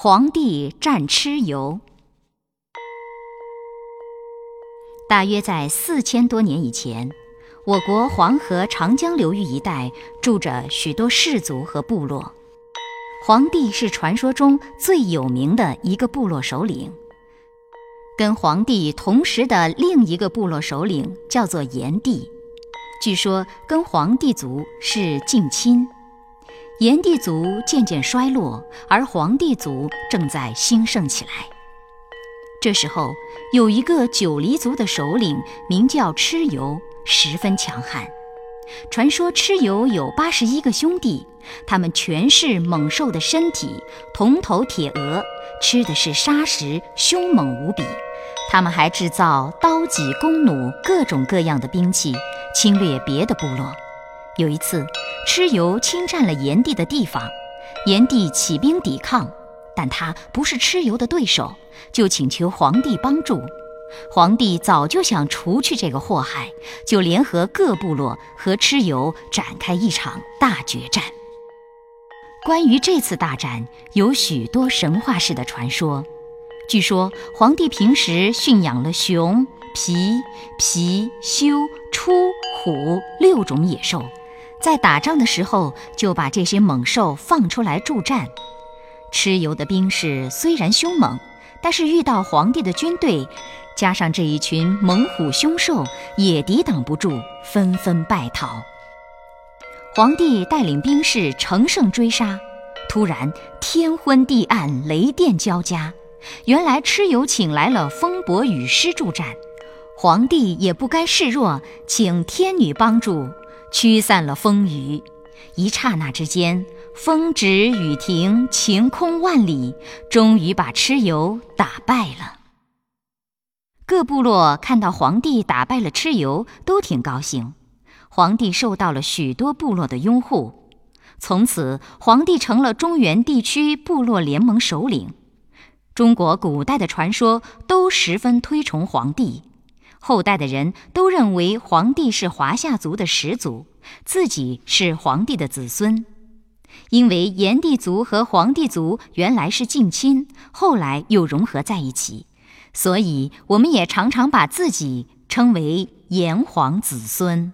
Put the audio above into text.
黄帝战蚩尤。大约在四千多年以前，我国黄河、长江流域一带住着许多氏族和部落。黄帝是传说中最有名的一个部落首领。跟黄帝同时的另一个部落首领叫做炎帝，据说跟黄帝族是近亲。炎帝族渐渐衰落，而黄帝族正在兴盛起来。这时候，有一个九黎族的首领，名叫蚩尤，十分强悍。传说蚩尤有八十一个兄弟，他们全是猛兽的身体，铜头铁额，吃的是沙石，凶猛无比。他们还制造刀戟弓弩各种各样的兵器，侵略别的部落。有一次，蚩尤侵占了炎帝的地方，炎帝起兵抵抗，但他不是蚩尤的对手，就请求皇帝帮助。皇帝早就想除去这个祸害，就联合各部落和蚩尤展开一场大决战。关于这次大战，有许多神话式的传说。据说，皇帝平时驯养了熊、皮、貔、貅、出、虎六种野兽。在打仗的时候，就把这些猛兽放出来助战。蚩尤的兵士虽然凶猛，但是遇到皇帝的军队，加上这一群猛虎凶兽，也抵挡不住，纷纷败逃。皇帝带领兵士乘胜追杀，突然天昏地暗，雷电交加。原来蚩尤请来了风伯雨师助战，皇帝也不甘示弱，请天女帮助。驱散了风雨，一刹那之间，风止雨停，晴空万里，终于把蚩尤打败了。各部落看到皇帝打败了蚩尤，都挺高兴。皇帝受到了许多部落的拥护，从此皇帝成了中原地区部落联盟首领。中国古代的传说都十分推崇皇帝。后代的人都认为皇帝是华夏族的始祖，自己是皇帝的子孙。因为炎帝族和黄帝族原来是近亲，后来又融合在一起，所以我们也常常把自己称为炎黄子孙。